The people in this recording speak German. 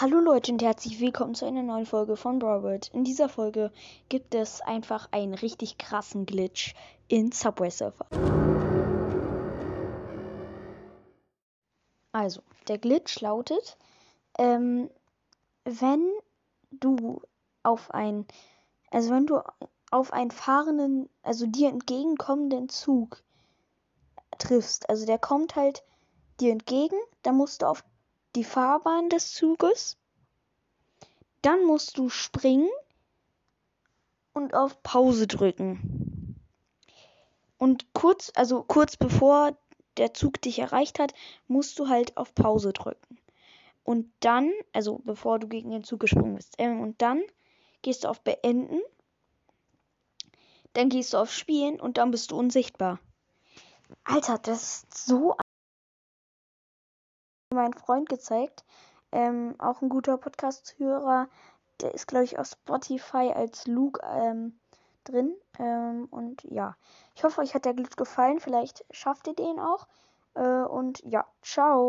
Hallo Leute und herzlich willkommen zu einer neuen Folge von Broward. In dieser Folge gibt es einfach einen richtig krassen Glitch in Subway Surfer. Also, der Glitch lautet, ähm, wenn du auf ein, also wenn du auf einen fahrenden, also dir entgegenkommenden Zug triffst, also der kommt halt dir entgegen, dann musst du auf die Fahrbahn des Zuges. Dann musst du springen und auf Pause drücken. Und kurz, also kurz bevor der Zug dich erreicht hat, musst du halt auf Pause drücken. Und dann, also bevor du gegen den Zug gesprungen bist, ähm, und dann gehst du auf Beenden. Dann gehst du auf Spielen und dann bist du unsichtbar. Alter, das ist so mein Freund gezeigt. Ähm, auch ein guter Podcast-Hörer. Der ist, glaube ich, auf Spotify als Luke ähm, drin. Ähm, und ja, ich hoffe, euch hat der Glitch gefallen. Vielleicht schafft ihr den auch. Äh, und ja, ciao.